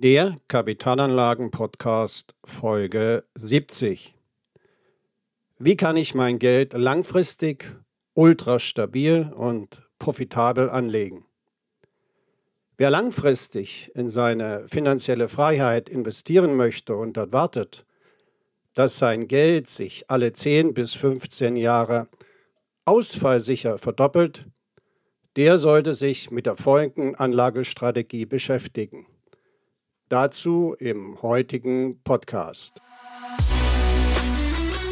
Der Kapitalanlagen-Podcast Folge 70. Wie kann ich mein Geld langfristig, ultrastabil und profitabel anlegen? Wer langfristig in seine finanzielle Freiheit investieren möchte und erwartet, dass sein Geld sich alle 10 bis 15 Jahre ausfallsicher verdoppelt, der sollte sich mit der folgenden Anlagestrategie beschäftigen. Dazu im heutigen Podcast.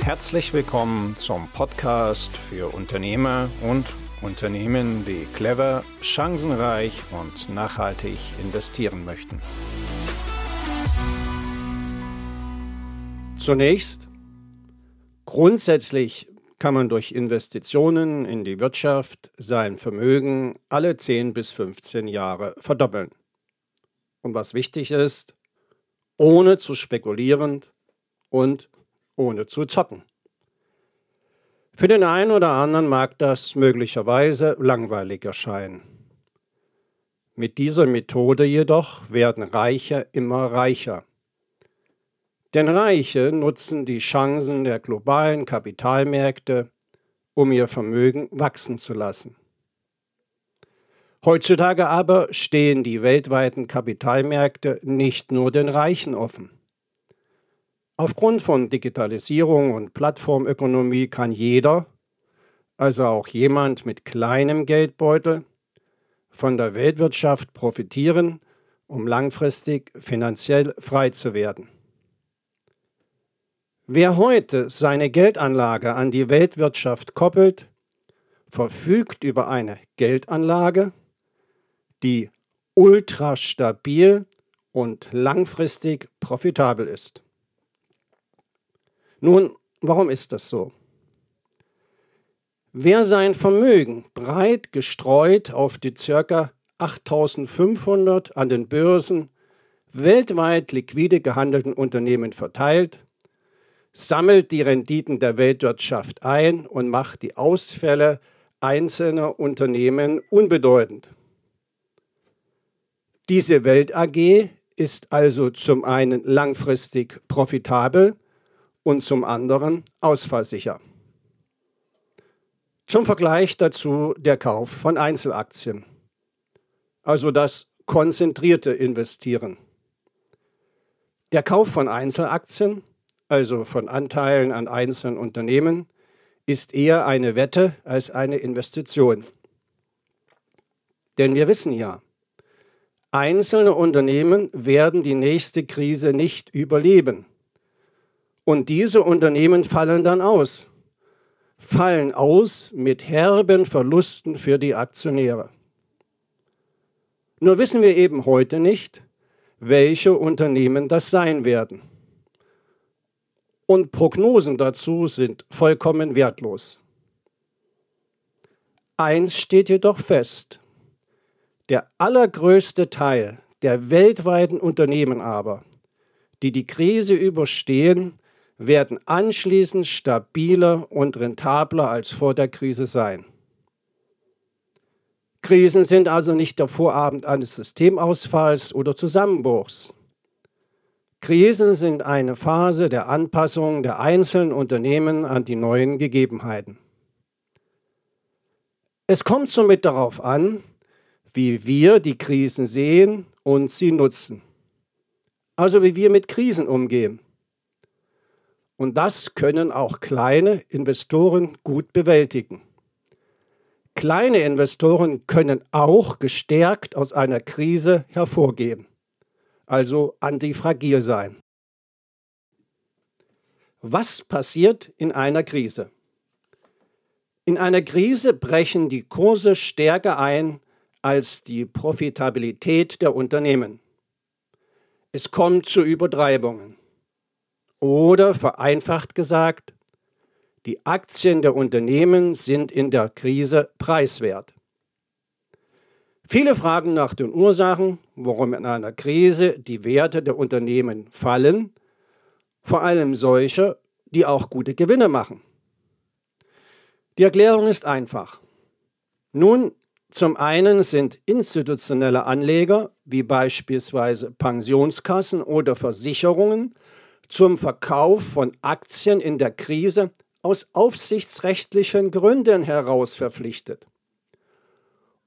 Herzlich willkommen zum Podcast für Unternehmer und Unternehmen, die clever, chancenreich und nachhaltig investieren möchten. Zunächst, grundsätzlich kann man durch Investitionen in die Wirtschaft sein Vermögen alle 10 bis 15 Jahre verdoppeln und was wichtig ist, ohne zu spekulieren und ohne zu zocken. Für den einen oder anderen mag das möglicherweise langweilig erscheinen. Mit dieser Methode jedoch werden Reiche immer reicher. Denn Reiche nutzen die Chancen der globalen Kapitalmärkte, um ihr Vermögen wachsen zu lassen. Heutzutage aber stehen die weltweiten Kapitalmärkte nicht nur den Reichen offen. Aufgrund von Digitalisierung und Plattformökonomie kann jeder, also auch jemand mit kleinem Geldbeutel, von der Weltwirtschaft profitieren, um langfristig finanziell frei zu werden. Wer heute seine Geldanlage an die Weltwirtschaft koppelt, verfügt über eine Geldanlage, die ultra stabil und langfristig profitabel ist. Nun, warum ist das so? Wer sein Vermögen breit gestreut auf die ca. 8500 an den Börsen weltweit liquide gehandelten Unternehmen verteilt, sammelt die Renditen der Weltwirtschaft ein und macht die Ausfälle einzelner Unternehmen unbedeutend. Diese Welt AG ist also zum einen langfristig profitabel und zum anderen ausfallsicher. Zum Vergleich dazu der Kauf von Einzelaktien, also das konzentrierte Investieren. Der Kauf von Einzelaktien, also von Anteilen an einzelnen Unternehmen, ist eher eine Wette als eine Investition. Denn wir wissen ja, Einzelne Unternehmen werden die nächste Krise nicht überleben. Und diese Unternehmen fallen dann aus. Fallen aus mit herben Verlusten für die Aktionäre. Nur wissen wir eben heute nicht, welche Unternehmen das sein werden. Und Prognosen dazu sind vollkommen wertlos. Eins steht jedoch fest. Der allergrößte Teil der weltweiten Unternehmen aber, die die Krise überstehen, werden anschließend stabiler und rentabler als vor der Krise sein. Krisen sind also nicht der Vorabend eines Systemausfalls oder Zusammenbruchs. Krisen sind eine Phase der Anpassung der einzelnen Unternehmen an die neuen Gegebenheiten. Es kommt somit darauf an, wie wir die Krisen sehen und sie nutzen. Also wie wir mit Krisen umgehen. Und das können auch kleine Investoren gut bewältigen. Kleine Investoren können auch gestärkt aus einer Krise hervorgehen, also antifragil sein. Was passiert in einer Krise? In einer Krise brechen die Kurse stärker ein als die Profitabilität der Unternehmen. Es kommt zu Übertreibungen. Oder vereinfacht gesagt, die Aktien der Unternehmen sind in der Krise preiswert. Viele fragen nach den Ursachen, warum in einer Krise die Werte der Unternehmen fallen, vor allem solche, die auch gute Gewinne machen. Die Erklärung ist einfach. Nun zum einen sind institutionelle Anleger wie beispielsweise Pensionskassen oder Versicherungen, zum Verkauf von Aktien in der Krise aus aufsichtsrechtlichen Gründen heraus verpflichtet.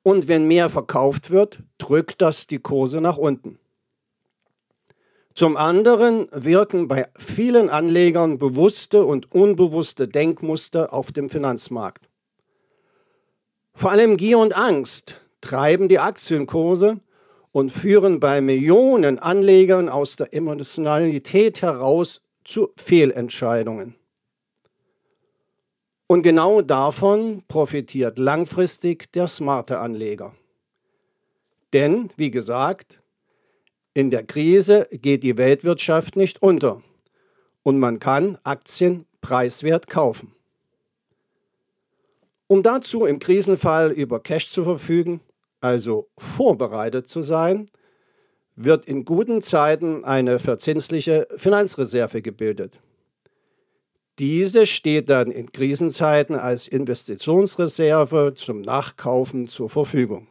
Und wenn mehr verkauft wird, drückt das die Kurse nach unten. Zum anderen wirken bei vielen Anlegern bewusste und unbewusste Denkmuster auf dem Finanzmarkt. Vor allem Gier und Angst treiben die Aktienkurse und führen bei Millionen Anlegern aus der Emotionalität heraus zu Fehlentscheidungen. Und genau davon profitiert langfristig der smarte Anleger. Denn, wie gesagt, in der Krise geht die Weltwirtschaft nicht unter und man kann Aktien preiswert kaufen. Um dazu im Krisenfall über Cash zu verfügen, also vorbereitet zu sein, wird in guten Zeiten eine verzinsliche Finanzreserve gebildet. Diese steht dann in Krisenzeiten als Investitionsreserve zum Nachkaufen zur Verfügung.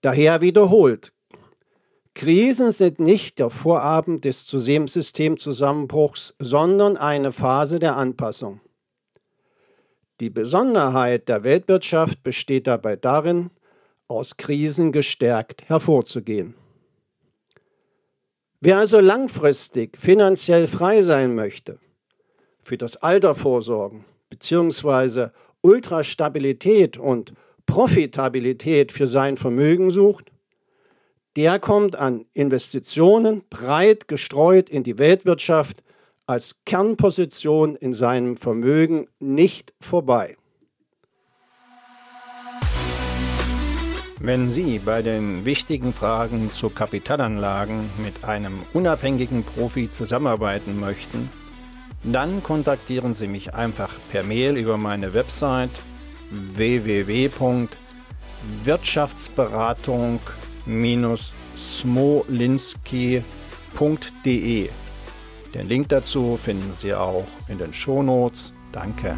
Daher wiederholt, Krisen sind nicht der Vorabend des Systemzusammenbruchs, sondern eine Phase der Anpassung. Die Besonderheit der Weltwirtschaft besteht dabei darin, aus Krisen gestärkt hervorzugehen. Wer also langfristig finanziell frei sein möchte, für das Alter vorsorgen bzw. Ultrastabilität und Profitabilität für sein Vermögen sucht, der kommt an Investitionen breit gestreut in die Weltwirtschaft als Kernposition in seinem Vermögen nicht vorbei. Wenn Sie bei den wichtigen Fragen zu Kapitalanlagen mit einem unabhängigen Profi zusammenarbeiten möchten, dann kontaktieren Sie mich einfach per Mail über meine Website www.wirtschaftsberatung-smolinski.de den Link dazu finden Sie auch in den Shownotes. Danke.